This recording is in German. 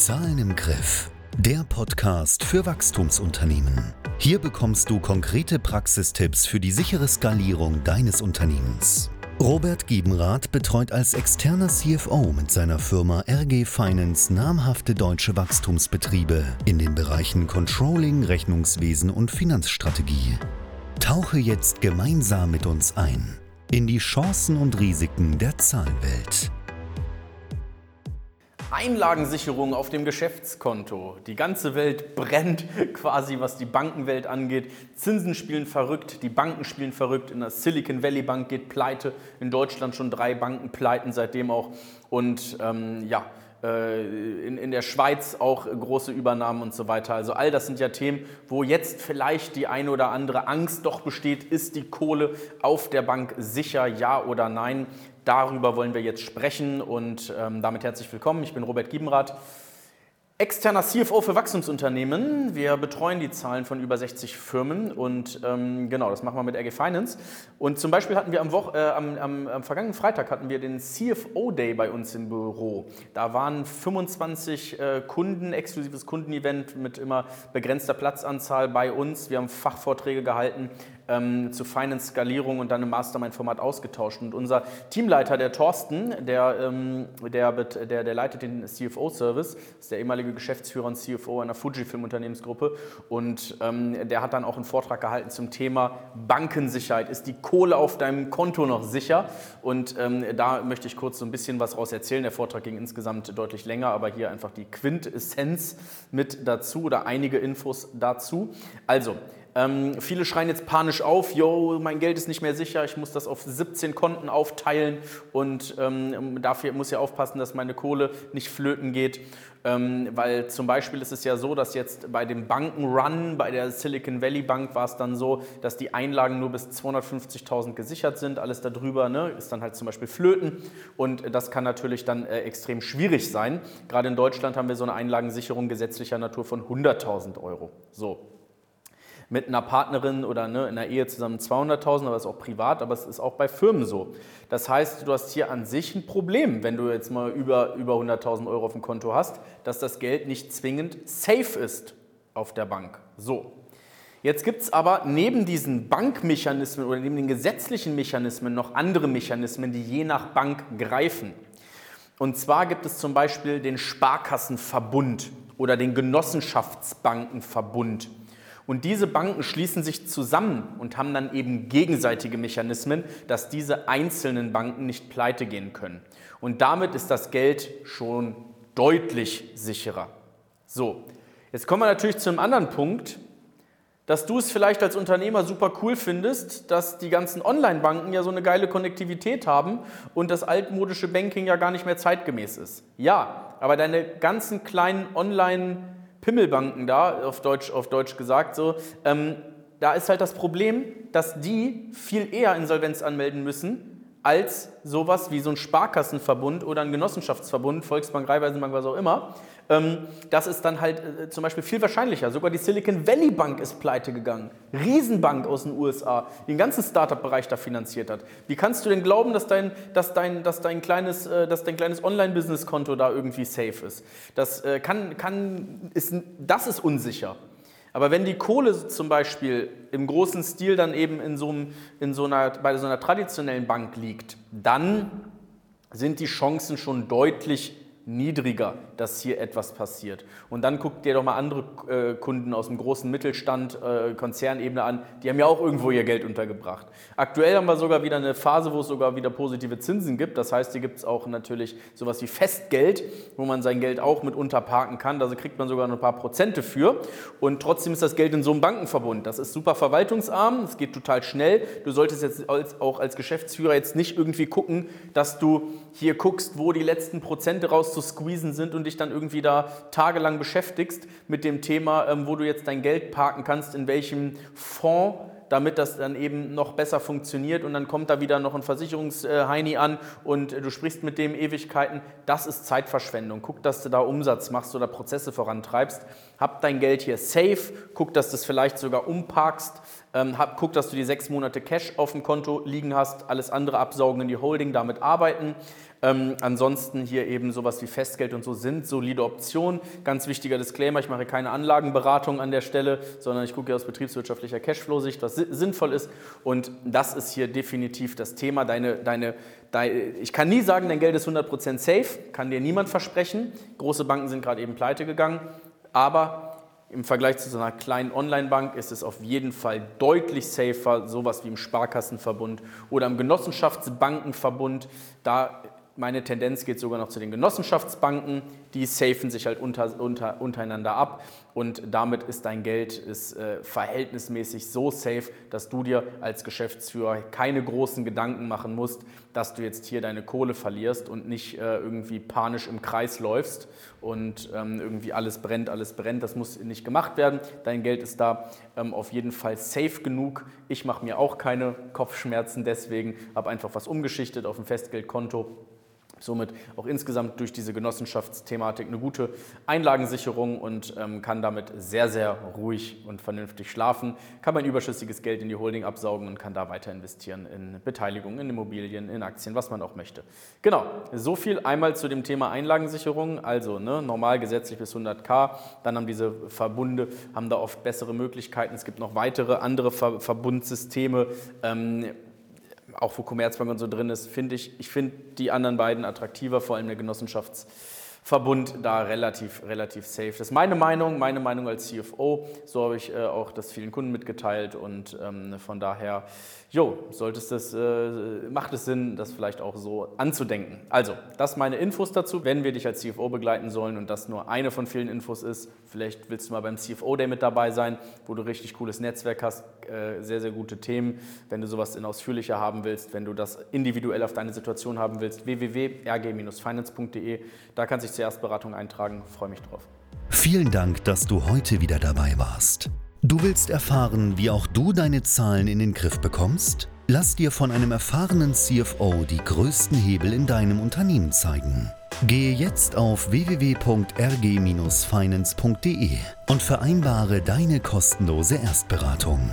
Zahlen im Griff. Der Podcast für Wachstumsunternehmen. Hier bekommst du konkrete Praxistipps für die sichere Skalierung deines Unternehmens. Robert Giebenrath betreut als externer CFO mit seiner Firma RG Finance namhafte deutsche Wachstumsbetriebe in den Bereichen Controlling, Rechnungswesen und Finanzstrategie. Tauche jetzt gemeinsam mit uns ein in die Chancen und Risiken der Zahlenwelt. Einlagensicherung auf dem Geschäftskonto. Die ganze Welt brennt quasi, was die Bankenwelt angeht. Zinsen spielen verrückt, die Banken spielen verrückt. In der Silicon Valley Bank geht pleite. In Deutschland schon drei Banken pleiten seitdem auch. Und ähm, ja, in, in der Schweiz auch große Übernahmen und so weiter. Also all das sind ja Themen, wo jetzt vielleicht die eine oder andere Angst doch besteht, ist die Kohle auf der Bank sicher, ja oder nein. Darüber wollen wir jetzt sprechen und ähm, damit herzlich willkommen. Ich bin Robert Giebenrath, externer CFO für Wachstumsunternehmen. Wir betreuen die Zahlen von über 60 Firmen und ähm, genau, das machen wir mit RG Finance. Und zum Beispiel hatten wir am, Woche, äh, am, am, am, vergangenen Freitag hatten wir den CFO Day bei uns im Büro. Da waren 25 äh, Kunden, exklusives Kundenevent mit immer begrenzter Platzanzahl bei uns. Wir haben Fachvorträge gehalten ähm, zu Finance-Skalierung und dann im Mastermind-Format ausgetauscht. Und unser Teamleiter, der Thorsten, der, ähm, der, der, der leitet den CFO-Service, ist der ehemalige Geschäftsführer und CFO einer Fujifilm-Unternehmensgruppe. Und ähm, der hat dann auch einen Vortrag gehalten zum Thema Bankensicherheit. Ist die Kohle auf deinem Konto noch sicher? Und ähm, da möchte ich kurz so ein bisschen was raus erzählen. Der Vortrag ging insgesamt deutlich länger, aber hier einfach die Quintessenz mit dazu oder einige Infos dazu. Also, ähm, viele schreien jetzt panisch auf, yo, mein Geld ist nicht mehr sicher, ich muss das auf 17 Konten aufteilen und ähm, dafür muss ich aufpassen, dass meine Kohle nicht flöten geht. Ähm, weil zum Beispiel ist es ja so, dass jetzt bei dem Bankenrun, bei der Silicon Valley Bank war es dann so, dass die Einlagen nur bis 250.000 gesichert sind. Alles darüber ne, ist dann halt zum Beispiel Flöten und das kann natürlich dann äh, extrem schwierig sein. Gerade in Deutschland haben wir so eine Einlagensicherung gesetzlicher Natur von 100.000 Euro. So, mit einer Partnerin oder ne, in einer Ehe zusammen 200.000, aber das ist auch privat, aber es ist auch bei Firmen so. Das heißt, du hast hier an sich ein Problem, wenn du jetzt mal über, über 100.000 Euro auf dem Konto hast, dass das Geld nicht zwingend safe ist auf der Bank. So. Jetzt gibt es aber neben diesen Bankmechanismen oder neben den gesetzlichen Mechanismen noch andere Mechanismen, die je nach Bank greifen. Und zwar gibt es zum Beispiel den Sparkassenverbund oder den Genossenschaftsbankenverbund. Und diese Banken schließen sich zusammen und haben dann eben gegenseitige Mechanismen, dass diese einzelnen Banken nicht pleite gehen können. Und damit ist das Geld schon deutlich sicherer. So, jetzt kommen wir natürlich zu einem anderen Punkt, dass du es vielleicht als Unternehmer super cool findest, dass die ganzen Online-Banken ja so eine geile Konnektivität haben und das altmodische Banking ja gar nicht mehr zeitgemäß ist. Ja, aber deine ganzen kleinen Online- Pimmelbanken da, auf Deutsch, auf Deutsch gesagt, so, ähm, da ist halt das Problem, dass die viel eher Insolvenz anmelden müssen als sowas wie so ein Sparkassenverbund oder ein Genossenschaftsverbund, Volksbank, Raiffeisenbank, was auch immer. Ähm, das ist dann halt äh, zum Beispiel viel wahrscheinlicher. Sogar die Silicon Valley Bank ist pleite gegangen. Riesenbank aus den USA, die den ganzen Startup-Bereich da finanziert hat. Wie kannst du denn glauben, dass dein, dass dein, dass dein kleines, äh, kleines Online-Business-Konto da irgendwie safe ist? Das, äh, kann, kann, ist, das ist unsicher. Aber wenn die Kohle zum Beispiel im großen Stil dann eben in so, einem, in so einer, bei so einer traditionellen Bank liegt, dann sind die Chancen schon deutlich niedriger, dass hier etwas passiert. Und dann guckt dir doch mal andere äh, Kunden aus dem großen Mittelstand, äh, Konzernebene an, die haben ja auch irgendwo ihr Geld untergebracht. Aktuell haben wir sogar wieder eine Phase, wo es sogar wieder positive Zinsen gibt. Das heißt, hier gibt es auch natürlich sowas wie Festgeld, wo man sein Geld auch mit unterparken kann. Da kriegt man sogar noch ein paar Prozente für. Und trotzdem ist das Geld in so einem Bankenverbund. Das ist super verwaltungsarm, es geht total schnell. Du solltest jetzt als, auch als Geschäftsführer jetzt nicht irgendwie gucken, dass du hier guckst, wo die letzten Prozente raus zu squeezen sind und dich dann irgendwie da tagelang beschäftigst mit dem Thema, ähm, wo du jetzt dein Geld parken kannst, in welchem Fonds damit das dann eben noch besser funktioniert und dann kommt da wieder noch ein Versicherungsheini an und du sprichst mit dem Ewigkeiten. Das ist Zeitverschwendung. Guck, dass du da Umsatz machst oder Prozesse vorantreibst. Hab dein Geld hier safe. Guck, dass du es vielleicht sogar umparkst Ähm, guck, dass du die sechs Monate Cash auf dem Konto liegen hast, alles andere absaugen in die Holding, damit arbeiten. Ähm, ansonsten hier eben sowas wie Festgeld und so sind solide Optionen. Ganz wichtiger Disclaimer, ich mache keine Anlagenberatung an der Stelle, sondern ich gucke aus betriebswirtschaftlicher Cashflow-Sicht, was sinnvoll ist. Und das ist hier definitiv das Thema. Deine, deine, deine, ich kann nie sagen, dein Geld ist 100% safe, kann dir niemand versprechen. Große Banken sind gerade eben pleite gegangen. Aber im Vergleich zu so einer kleinen Online-Bank ist es auf jeden Fall deutlich safer, sowas wie im Sparkassenverbund oder im Genossenschaftsbankenverbund. Da meine Tendenz geht sogar noch zu den Genossenschaftsbanken, die safen sich halt unter, unter, untereinander ab und damit ist dein Geld ist, äh, verhältnismäßig so safe, dass du dir als Geschäftsführer keine großen Gedanken machen musst, dass du jetzt hier deine Kohle verlierst und nicht äh, irgendwie panisch im Kreis läufst und ähm, irgendwie alles brennt, alles brennt. Das muss nicht gemacht werden. Dein Geld ist da ähm, auf jeden Fall safe genug. Ich mache mir auch keine Kopfschmerzen deswegen, habe einfach was umgeschichtet auf ein Festgeldkonto somit auch insgesamt durch diese Genossenschaftsthematik eine gute Einlagensicherung und ähm, kann damit sehr, sehr ruhig und vernünftig schlafen, kann mein überschüssiges Geld in die Holding absaugen und kann da weiter investieren in Beteiligungen, in Immobilien, in Aktien, was man auch möchte. Genau, so viel einmal zu dem Thema Einlagensicherung, also ne, normal gesetzlich bis 100k, dann haben diese Verbunde, haben da oft bessere Möglichkeiten, es gibt noch weitere andere Ver Verbundsysteme, ähm, auch wo Commerzbank und so drin ist, finde ich, ich finde die anderen beiden attraktiver, vor allem der Genossenschafts- Verbund da relativ, relativ safe. Das ist meine Meinung, meine Meinung als CFO. So habe ich äh, auch das vielen Kunden mitgeteilt und ähm, von daher, jo, solltest das, äh, macht es Sinn, das vielleicht auch so anzudenken. Also, das meine Infos dazu, wenn wir dich als CFO begleiten sollen und das nur eine von vielen Infos ist. Vielleicht willst du mal beim CFO Day mit dabei sein, wo du richtig cooles Netzwerk hast, äh, sehr, sehr gute Themen. Wenn du sowas in ausführlicher haben willst, wenn du das individuell auf deine Situation haben willst, www.rg-finance.de, da kannst du dich zur Erstberatung eintragen. Freue mich drauf. Vielen Dank, dass du heute wieder dabei warst. Du willst erfahren, wie auch du deine Zahlen in den Griff bekommst? Lass dir von einem erfahrenen CFO die größten Hebel in deinem Unternehmen zeigen. Gehe jetzt auf www.rg-finance.de und vereinbare deine kostenlose Erstberatung.